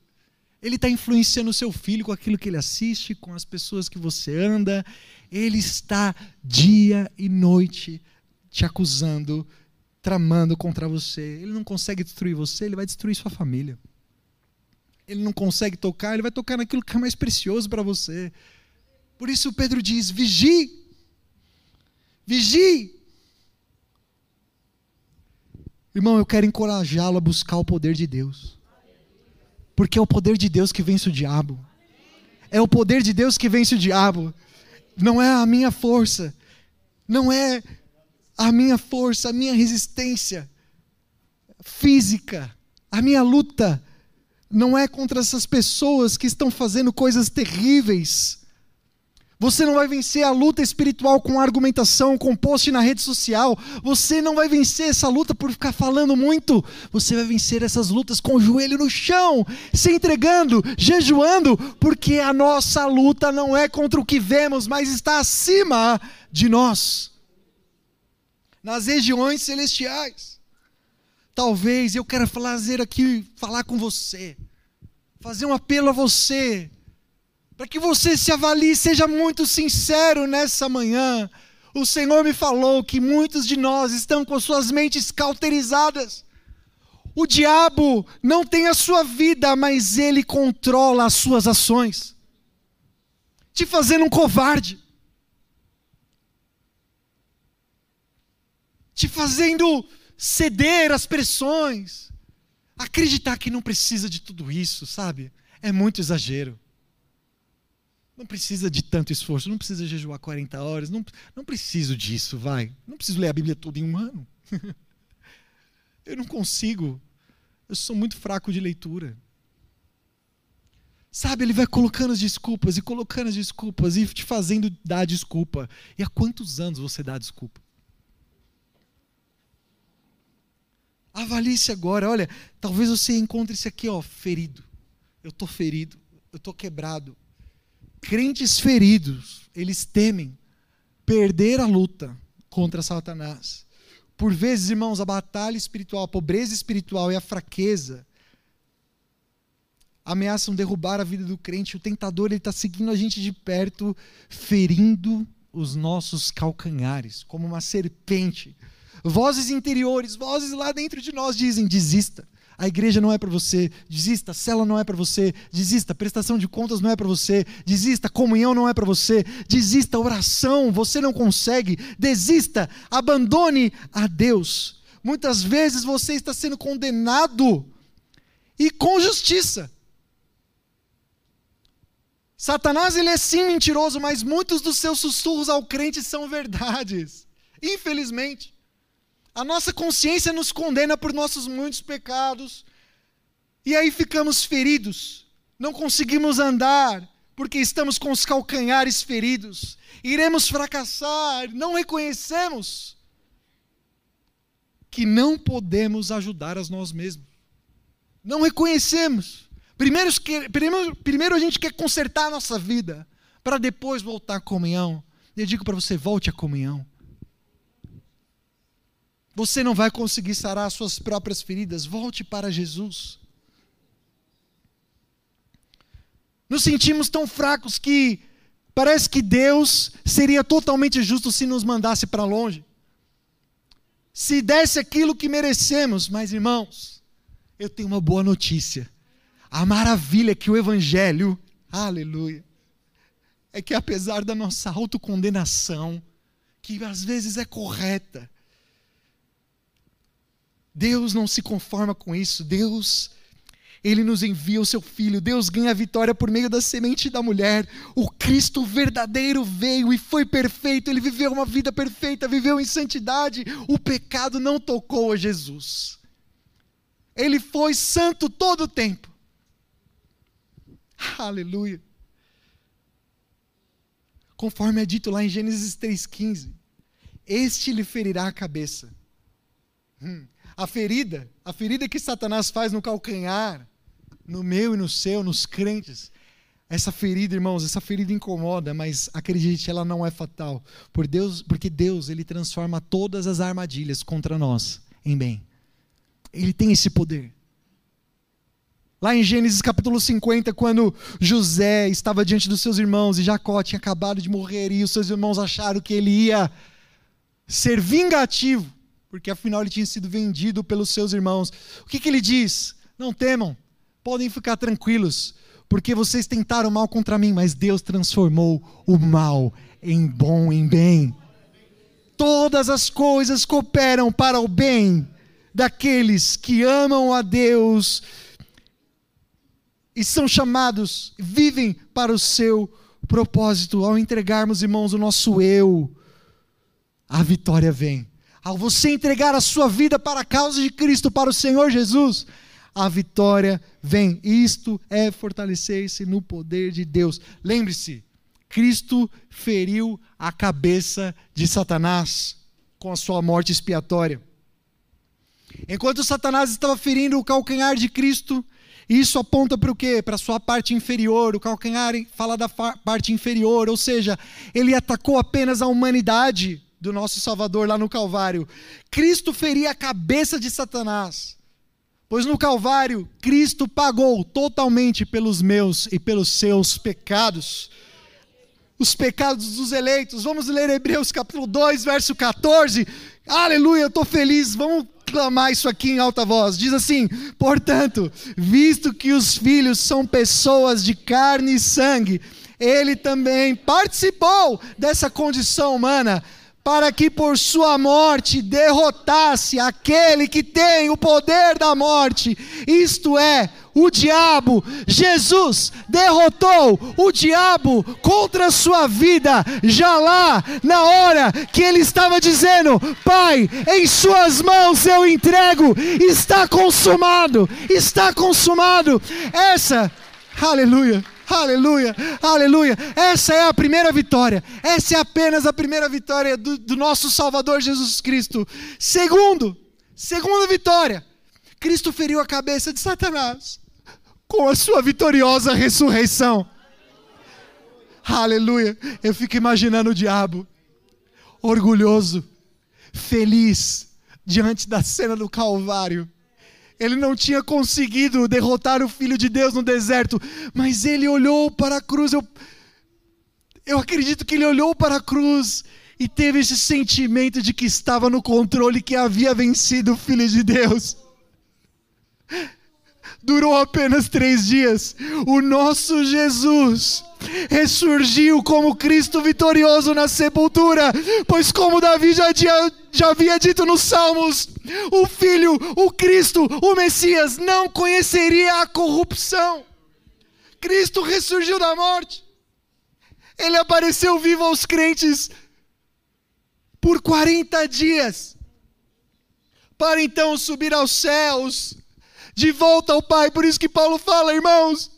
Ele está influenciando o seu filho com aquilo que ele assiste, com as pessoas que você anda. Ele está dia e noite te acusando, tramando contra você. Ele não consegue destruir você, ele vai destruir sua família. Ele não consegue tocar, ele vai tocar naquilo que é mais precioso para você. Por isso Pedro diz: vigie, vigie. Irmão, eu quero encorajá-lo a buscar o poder de Deus, porque é o poder de Deus que vence o diabo. É o poder de Deus que vence o diabo. Não é a minha força, não é a minha força, a minha resistência física, a minha luta não é contra essas pessoas que estão fazendo coisas terríveis você não vai vencer a luta espiritual com argumentação, com post na rede social. Você não vai vencer essa luta por ficar falando muito. Você vai vencer essas lutas com o joelho no chão, se entregando, jejuando, porque a nossa luta não é contra o que vemos, mas está acima de nós. Nas regiões celestiais. Talvez eu quero fazer aqui, falar com você, fazer um apelo a você para que você se avalie, seja muito sincero nessa manhã. O Senhor me falou que muitos de nós estão com suas mentes cauterizadas. O diabo não tem a sua vida, mas ele controla as suas ações, te fazendo um covarde, te fazendo ceder às pressões, acreditar que não precisa de tudo isso, sabe? É muito exagero. Não precisa de tanto esforço, não precisa jejuar 40 horas, não, não preciso disso, vai. Não preciso ler a Bíblia toda em um ano. eu não consigo. Eu sou muito fraco de leitura. Sabe, ele vai colocando as desculpas e colocando as desculpas e te fazendo dar desculpa. E há quantos anos você dá desculpa? Avalie-se agora. Olha, talvez você encontre isso aqui, ó, ferido. Eu estou ferido, eu estou quebrado, crentes feridos, eles temem perder a luta contra Satanás. Por vezes, irmãos, a batalha espiritual, a pobreza espiritual e a fraqueza ameaçam derrubar a vida do crente. O tentador está seguindo a gente de perto, ferindo os nossos calcanhares, como uma serpente Vozes interiores, vozes lá dentro de nós dizem: desista. A igreja não é para você, desista. A cela não é para você, desista. Prestação de contas não é para você, desista. Comunhão não é para você, desista. Oração, você não consegue, desista. Abandone a Deus. Muitas vezes você está sendo condenado e com justiça. Satanás ele é sim mentiroso, mas muitos dos seus sussurros ao crente são verdades. Infelizmente. A nossa consciência nos condena por nossos muitos pecados. E aí ficamos feridos. Não conseguimos andar porque estamos com os calcanhares feridos. Iremos fracassar, não reconhecemos que não podemos ajudar a nós mesmos. Não reconhecemos. Primeiro, primeiro, primeiro a gente quer consertar a nossa vida, para depois voltar à comunhão. Eu digo para você: volte à comunhão. Você não vai conseguir sarar as suas próprias feridas. Volte para Jesus. Nos sentimos tão fracos que parece que Deus seria totalmente justo se nos mandasse para longe. Se desse aquilo que merecemos. Mas, irmãos, eu tenho uma boa notícia. A maravilha que o Evangelho, aleluia, é que apesar da nossa autocondenação, que às vezes é correta, Deus não se conforma com isso. Deus, Ele nos envia o seu Filho. Deus ganha a vitória por meio da semente da mulher. O Cristo verdadeiro veio e foi perfeito. Ele viveu uma vida perfeita, viveu em santidade. O pecado não tocou a Jesus. Ele foi santo todo o tempo. Aleluia. Conforme é dito lá em Gênesis 3,15: Este lhe ferirá a cabeça. Hum. A ferida, a ferida que Satanás faz no calcanhar, no meu e no seu, nos crentes, essa ferida, irmãos, essa ferida incomoda, mas acredite, ela não é fatal. Por Deus, porque Deus, ele transforma todas as armadilhas contra nós em bem. Ele tem esse poder. Lá em Gênesis capítulo 50, quando José estava diante dos seus irmãos e Jacó tinha acabado de morrer e os seus irmãos acharam que ele ia ser vingativo, porque afinal ele tinha sido vendido pelos seus irmãos. O que, que ele diz? Não temam, podem ficar tranquilos, porque vocês tentaram mal contra mim, mas Deus transformou o mal em bom, em bem. Todas as coisas cooperam para o bem daqueles que amam a Deus e são chamados, vivem para o seu propósito. Ao entregarmos, irmãos, o nosso eu, a vitória vem. Ao você entregar a sua vida para a causa de Cristo, para o Senhor Jesus, a vitória vem. Isto é fortalecer-se no poder de Deus. Lembre-se, Cristo feriu a cabeça de Satanás com a sua morte expiatória. Enquanto Satanás estava ferindo o calcanhar de Cristo, isso aponta para o quê? Para a sua parte inferior. O calcanhar fala da parte inferior, ou seja, ele atacou apenas a humanidade do nosso Salvador lá no Calvário. Cristo feria a cabeça de Satanás. Pois no Calvário, Cristo pagou totalmente pelos meus e pelos seus pecados. Os pecados dos eleitos. Vamos ler Hebreus capítulo 2, verso 14. Aleluia, eu estou feliz. Vamos clamar isso aqui em alta voz. Diz assim: Portanto, visto que os filhos são pessoas de carne e sangue, ele também participou dessa condição humana para que por sua morte derrotasse aquele que tem o poder da morte, isto é, o diabo. Jesus derrotou o diabo contra a sua vida, já lá na hora que ele estava dizendo: Pai, em Suas mãos eu entrego, está consumado, está consumado. Essa, aleluia Aleluia, aleluia. Essa é a primeira vitória. Essa é apenas a primeira vitória do, do nosso Salvador Jesus Cristo. Segundo, segunda vitória. Cristo feriu a cabeça de Satanás com a sua vitoriosa ressurreição. Aleluia. Eu fico imaginando o diabo, orgulhoso, feliz, diante da cena do Calvário ele não tinha conseguido derrotar o Filho de Deus no deserto, mas ele olhou para a cruz. Eu, eu acredito que ele olhou para a cruz e teve esse sentimento de que estava no controle, que havia vencido o Filho de Deus. Durou apenas três dias. O nosso Jesus ressurgiu como Cristo vitorioso na sepultura, pois, como Davi já, já havia dito nos Salmos, o Filho, o Cristo, o Messias, não conheceria a corrupção. Cristo ressurgiu da morte. Ele apareceu vivo aos crentes por 40 dias, para então subir aos céus, de volta ao Pai. Por isso que Paulo fala, irmãos,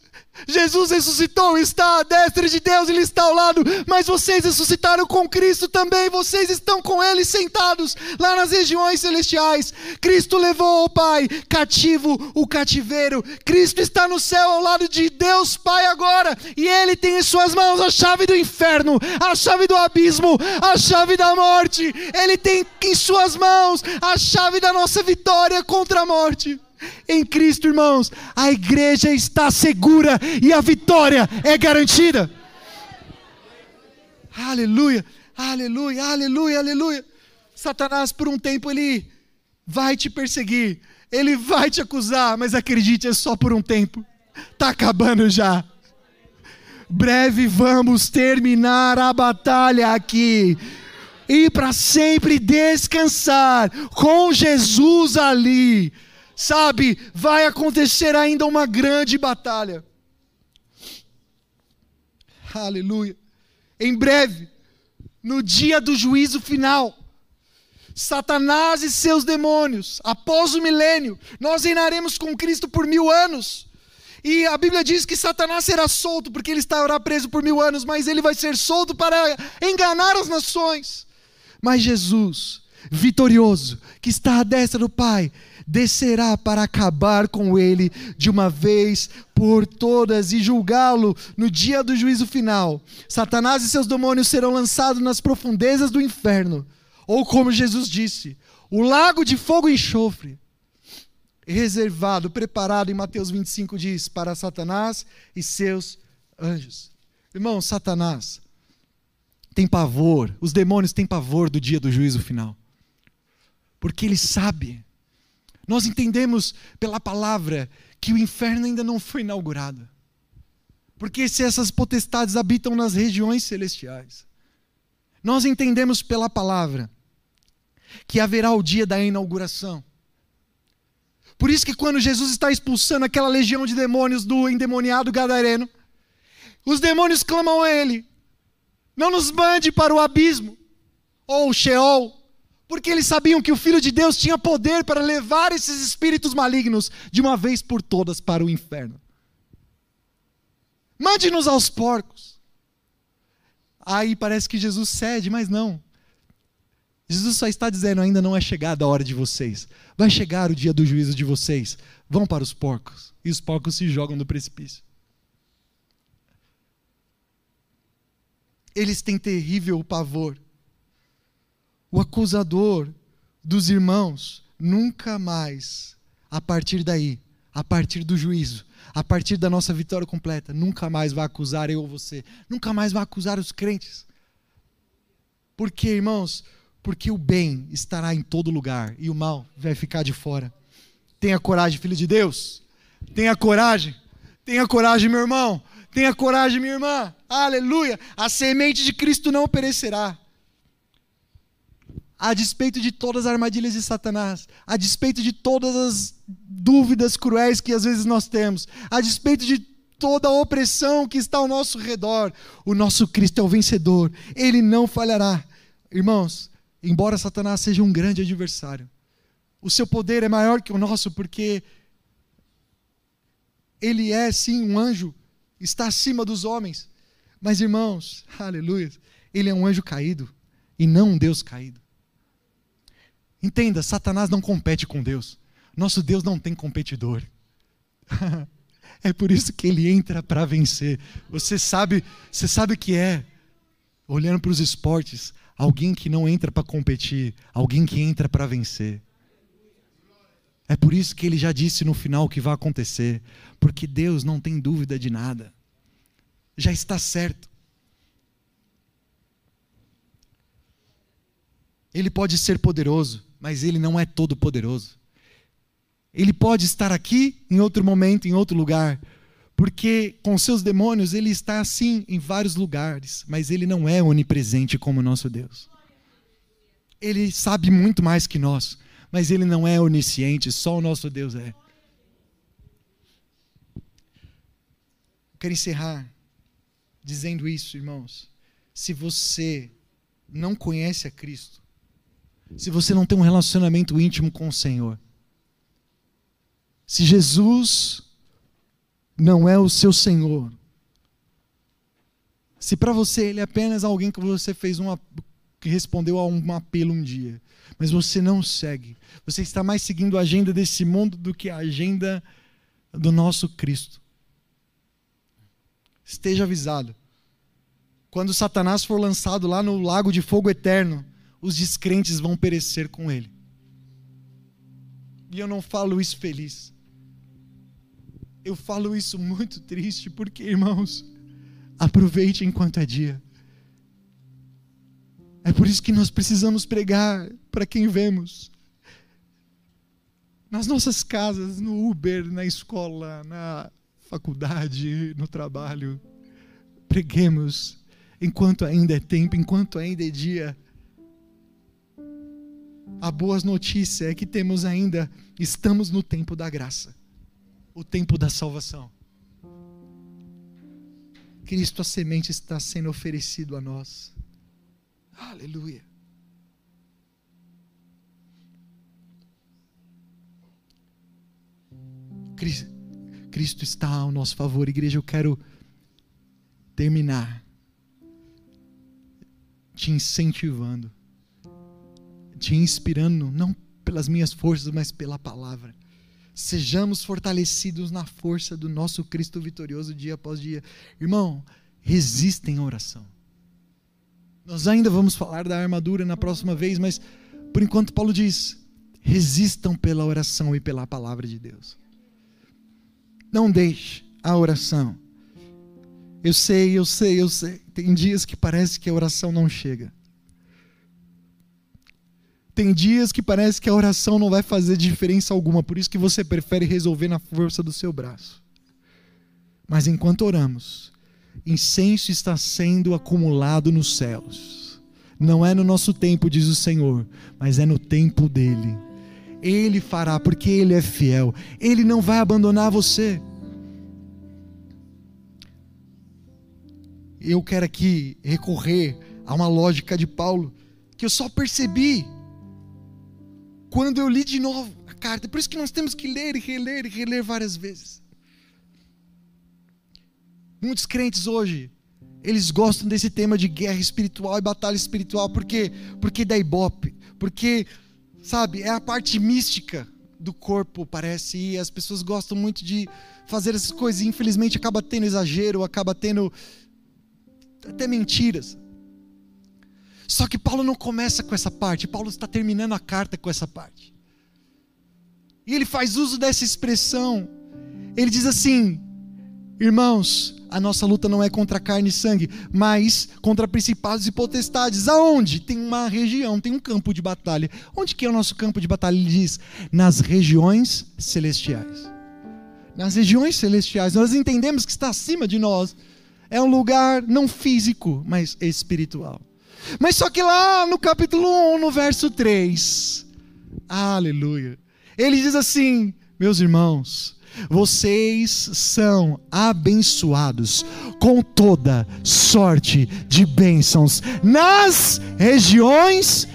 Jesus ressuscitou, está à destra de Deus, Ele está ao lado, mas vocês ressuscitaram com Cristo também, vocês estão com Ele sentados lá nas regiões celestiais. Cristo levou ao Pai cativo o cativeiro, Cristo está no céu ao lado de Deus Pai agora, e Ele tem em Suas mãos a chave do inferno, a chave do abismo, a chave da morte, Ele tem em Suas mãos a chave da nossa vitória contra a morte. Em Cristo, irmãos, a igreja está segura e a vitória é garantida. Aleluia, aleluia, aleluia, aleluia. Satanás, por um tempo, ele vai te perseguir, ele vai te acusar, mas acredite, é só por um tempo. Está acabando já. Breve vamos terminar a batalha aqui e para sempre descansar com Jesus ali Sabe, vai acontecer ainda uma grande batalha. Aleluia. Em breve, no dia do juízo final, Satanás e seus demônios, após o milênio, nós reinaremos com Cristo por mil anos. E a Bíblia diz que Satanás será solto, porque ele estará preso por mil anos, mas ele vai ser solto para enganar as nações. Mas Jesus, vitorioso, que está à destra do Pai, descerá para acabar com ele de uma vez por todas e julgá-lo no dia do juízo final. Satanás e seus demônios serão lançados nas profundezas do inferno, ou como Jesus disse, o lago de fogo e enxofre, reservado, preparado em Mateus 25 diz, para Satanás e seus anjos. Irmão, Satanás tem pavor, os demônios têm pavor do dia do juízo final. Porque ele sabe nós entendemos pela palavra que o inferno ainda não foi inaugurado. Porque se essas potestades habitam nas regiões celestiais. Nós entendemos pela palavra que haverá o dia da inauguração. Por isso que quando Jesus está expulsando aquela legião de demônios do endemoniado gadareno, os demônios clamam a ele: "Não nos mande para o abismo ou o Sheol, porque eles sabiam que o Filho de Deus tinha poder para levar esses espíritos malignos de uma vez por todas para o inferno. Mande-nos aos porcos. Aí parece que Jesus cede, mas não. Jesus só está dizendo: ainda não é chegada a hora de vocês. Vai chegar o dia do juízo de vocês. Vão para os porcos. E os porcos se jogam no precipício. Eles têm terrível pavor o acusador dos irmãos nunca mais, a partir daí, a partir do juízo, a partir da nossa vitória completa, nunca mais vai acusar eu ou você, nunca mais vai acusar os crentes. Por quê, irmãos? Porque o bem estará em todo lugar e o mal vai ficar de fora. Tenha coragem, filho de Deus. Tenha coragem. Tenha coragem, meu irmão. Tenha coragem, minha irmã. Aleluia. A semente de Cristo não perecerá a despeito de todas as armadilhas de Satanás, a despeito de todas as dúvidas cruéis que às vezes nós temos, a despeito de toda a opressão que está ao nosso redor, o nosso Cristo é o vencedor, ele não falhará. Irmãos, embora Satanás seja um grande adversário, o seu poder é maior que o nosso porque ele é sim um anjo, está acima dos homens. Mas irmãos, aleluia, ele é um anjo caído e não um Deus caído. Entenda, Satanás não compete com Deus. Nosso Deus não tem competidor. é por isso que ele entra para vencer. Você sabe, você sabe o que é olhando para os esportes, alguém que não entra para competir, alguém que entra para vencer. É por isso que ele já disse no final o que vai acontecer, porque Deus não tem dúvida de nada. Já está certo. Ele pode ser poderoso, mas ele não é todo poderoso. Ele pode estar aqui em outro momento, em outro lugar, porque com seus demônios ele está assim em vários lugares, mas ele não é onipresente como nosso Deus. Ele sabe muito mais que nós, mas ele não é onisciente, só o nosso Deus é. Quero encerrar dizendo isso, irmãos. Se você não conhece a Cristo, se você não tem um relacionamento íntimo com o Senhor, se Jesus não é o seu Senhor, se para você ele é apenas alguém que você fez uma que respondeu a um apelo um dia, mas você não segue, você está mais seguindo a agenda desse mundo do que a agenda do nosso Cristo. Esteja avisado. Quando Satanás for lançado lá no lago de fogo eterno, os descrentes vão perecer com ele. E eu não falo isso feliz. Eu falo isso muito triste, porque, irmãos, aproveite enquanto é dia. É por isso que nós precisamos pregar para quem vemos. Nas nossas casas, no Uber, na escola, na faculdade, no trabalho. Preguemos enquanto ainda é tempo, enquanto ainda é dia. A boa notícia é que temos ainda, estamos no tempo da graça, o tempo da salvação. Cristo, a semente está sendo oferecido a nós. Aleluia. Cristo está ao nosso favor, igreja. Eu quero terminar te incentivando te inspirando, não pelas minhas forças, mas pela palavra. Sejamos fortalecidos na força do nosso Cristo vitorioso dia após dia. Irmão, resistem à oração. Nós ainda vamos falar da armadura na próxima vez, mas por enquanto Paulo diz: resistam pela oração e pela palavra de Deus. Não deixe a oração. Eu sei, eu sei, eu sei. Tem dias que parece que a oração não chega. Tem dias que parece que a oração não vai fazer diferença alguma, por isso que você prefere resolver na força do seu braço. Mas enquanto oramos, incenso está sendo acumulado nos céus. Não é no nosso tempo, diz o Senhor, mas é no tempo dele. Ele fará, porque ele é fiel. Ele não vai abandonar você. Eu quero aqui recorrer a uma lógica de Paulo que eu só percebi quando eu li de novo a carta. Por isso que nós temos que ler e reler e reler várias vezes. Muitos crentes hoje, eles gostam desse tema de guerra espiritual e batalha espiritual, por quê? Porque da ibope, porque, sabe, é a parte mística do corpo, parece, e as pessoas gostam muito de fazer essas coisas, e infelizmente acaba tendo exagero, acaba tendo até mentiras. Só que Paulo não começa com essa parte, Paulo está terminando a carta com essa parte. E ele faz uso dessa expressão. Ele diz assim: Irmãos, a nossa luta não é contra carne e sangue, mas contra principados e potestades. Aonde? Tem uma região, tem um campo de batalha. Onde que é o nosso campo de batalha? Ele diz: nas regiões celestiais. Nas regiões celestiais. Nós entendemos que está acima de nós. É um lugar não físico, mas espiritual. Mas só que lá no capítulo 1, no verso 3, aleluia, ele diz assim: meus irmãos, vocês são abençoados com toda sorte de bênçãos nas regiões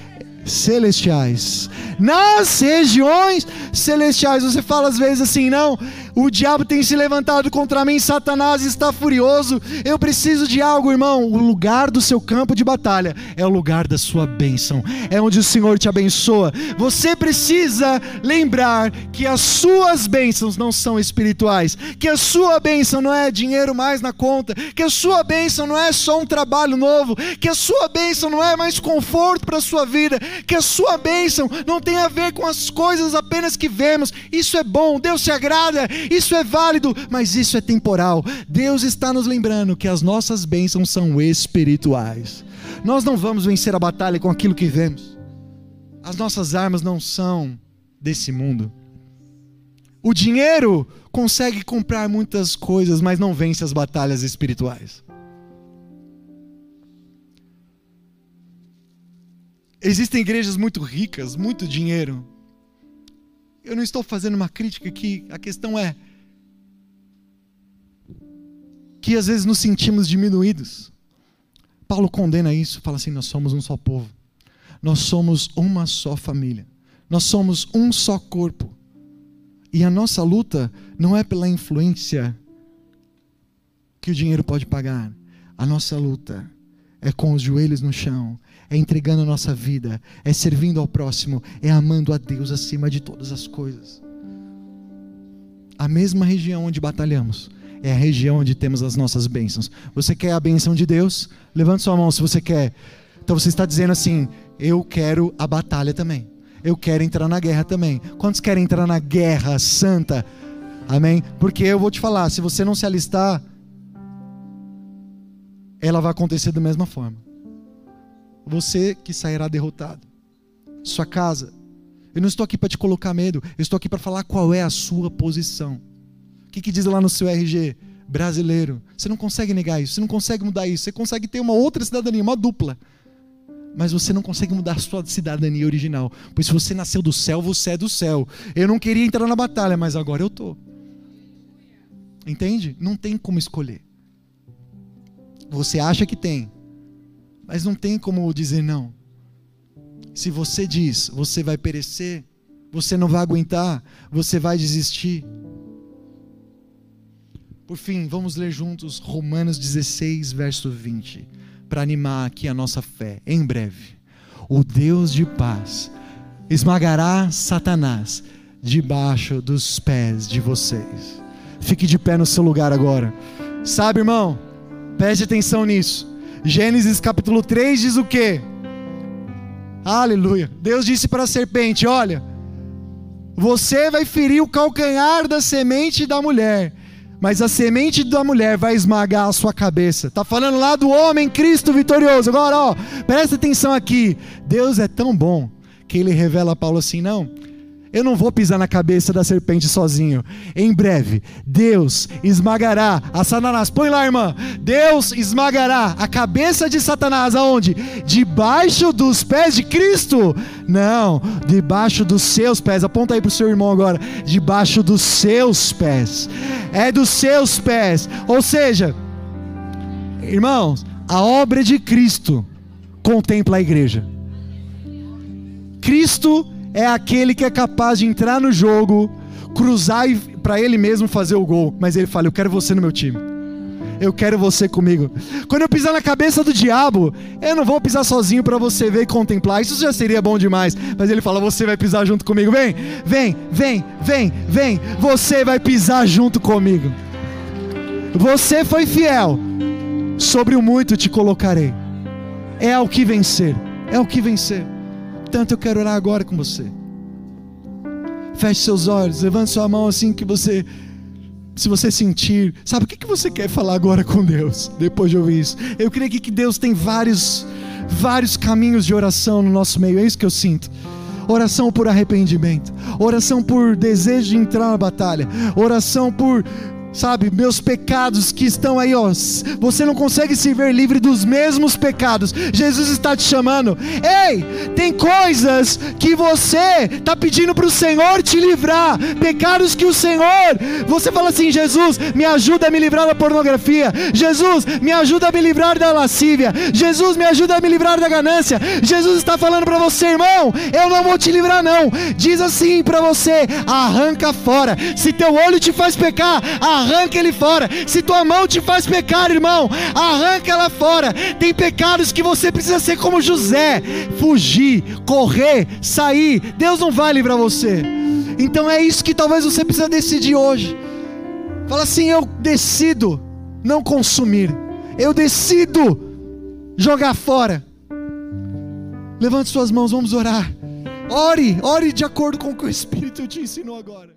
celestiais. Nas regiões celestiais. Você fala às vezes assim, não, o diabo tem se levantado contra mim, Satanás está furioso. Eu preciso de algo, irmão. O lugar do seu campo de batalha é o lugar da sua bênção, é onde o Senhor te abençoa. Você precisa lembrar que as suas bênçãos não são espirituais, que a sua bênção não é dinheiro mais na conta, que a sua bênção não é só um trabalho novo, que a sua bênção não é mais conforto para a sua vida, que a sua bênção não tem a ver com as coisas apenas que vemos. Isso é bom, Deus se agrada isso é válido, mas isso é temporal. Deus está nos lembrando que as nossas bênçãos são espirituais. Nós não vamos vencer a batalha com aquilo que vemos. As nossas armas não são desse mundo. O dinheiro consegue comprar muitas coisas, mas não vence as batalhas espirituais. Existem igrejas muito ricas, muito dinheiro. Eu não estou fazendo uma crítica aqui, a questão é que às vezes nos sentimos diminuídos. Paulo condena isso, fala assim: nós somos um só povo, nós somos uma só família, nós somos um só corpo. E a nossa luta não é pela influência que o dinheiro pode pagar. A nossa luta é com os joelhos no chão, é entregando a nossa vida, é servindo ao próximo, é amando a Deus acima de todas as coisas. A mesma região onde batalhamos é a região onde temos as nossas bênçãos. Você quer a bênção de Deus? Levante sua mão se você quer. Então você está dizendo assim: eu quero a batalha também eu quero entrar na guerra também. Quantos querem entrar na guerra santa? Amém? Porque eu vou te falar, se você não se alistar, ela vai acontecer da mesma forma. Você que sairá derrotado. Sua casa. Eu não estou aqui para te colocar medo, eu estou aqui para falar qual é a sua posição. O que, que diz lá no seu RG? Brasileiro. Você não consegue negar isso, você não consegue mudar isso, você consegue ter uma outra cidadania, uma dupla mas você não consegue mudar a sua cidadania original. Pois se você nasceu do céu, você é do céu. Eu não queria entrar na batalha, mas agora eu tô. Entende? Não tem como escolher. Você acha que tem, mas não tem como dizer não. Se você diz, você vai perecer, você não vai aguentar, você vai desistir. Por fim, vamos ler juntos Romanos 16, verso 20 para animar aqui a nossa fé. Em breve, o Deus de paz esmagará Satanás debaixo dos pés de vocês. Fique de pé no seu lugar agora. Sabe, irmão? Preste atenção nisso. Gênesis capítulo 3 diz o quê? Aleluia. Deus disse para a serpente: Olha, você vai ferir o calcanhar da semente da mulher, mas a semente da mulher vai esmagar a sua cabeça. Tá falando lá do homem Cristo vitorioso. Agora, ó, presta atenção aqui. Deus é tão bom que ele revela a Paulo assim, não. Eu não vou pisar na cabeça da serpente sozinho. Em breve, Deus esmagará a Satanás. Põe lá, irmã. Deus esmagará a cabeça de Satanás aonde? Debaixo dos pés de Cristo. Não, debaixo dos seus pés. Aponta aí para o seu irmão agora. Debaixo dos seus pés. É dos seus pés. Ou seja, irmãos, a obra de Cristo contempla a igreja. Cristo é aquele que é capaz de entrar no jogo, cruzar e para ele mesmo fazer o gol. Mas ele fala: Eu quero você no meu time. Eu quero você comigo. Quando eu pisar na cabeça do diabo, eu não vou pisar sozinho para você ver e contemplar. Isso já seria bom demais. Mas ele fala: Você vai pisar junto comigo. Vem, vem, vem, vem, vem. Você vai pisar junto comigo. Você foi fiel. Sobre o muito te colocarei. É o que vencer. É o que vencer. Tanto eu quero orar agora com você. Feche seus olhos, levante sua mão assim que você, se você sentir, sabe o que, que você quer falar agora com Deus depois de ouvir isso? Eu creio que Deus tem vários, vários caminhos de oração no nosso meio. É isso que eu sinto oração por arrependimento, oração por desejo de entrar na batalha, oração por sabe, meus pecados que estão aí, ó. Você não consegue se ver livre dos mesmos pecados. Jesus está te chamando. Ei, tem coisas que você está pedindo para o Senhor te livrar. Pecados que o Senhor, você fala assim: Jesus, me ajuda a me livrar da pornografia. Jesus, me ajuda a me livrar da lascívia. Jesus, me ajuda a me livrar da ganância. Jesus está falando para você, irmão, eu não vou te livrar, não. Diz assim para você: arranca fora. Se teu olho te faz pecar, arranca arranca ele fora. Se tua mão te faz pecar, irmão, arranca ela fora. Tem pecados que você precisa ser como José: fugir, correr, sair. Deus não vai livrar você. Então é isso que talvez você precisa decidir hoje. Fala assim: eu decido não consumir. Eu decido jogar fora. Levante suas mãos, vamos orar. Ore, ore de acordo com o que o Espírito te ensinou agora.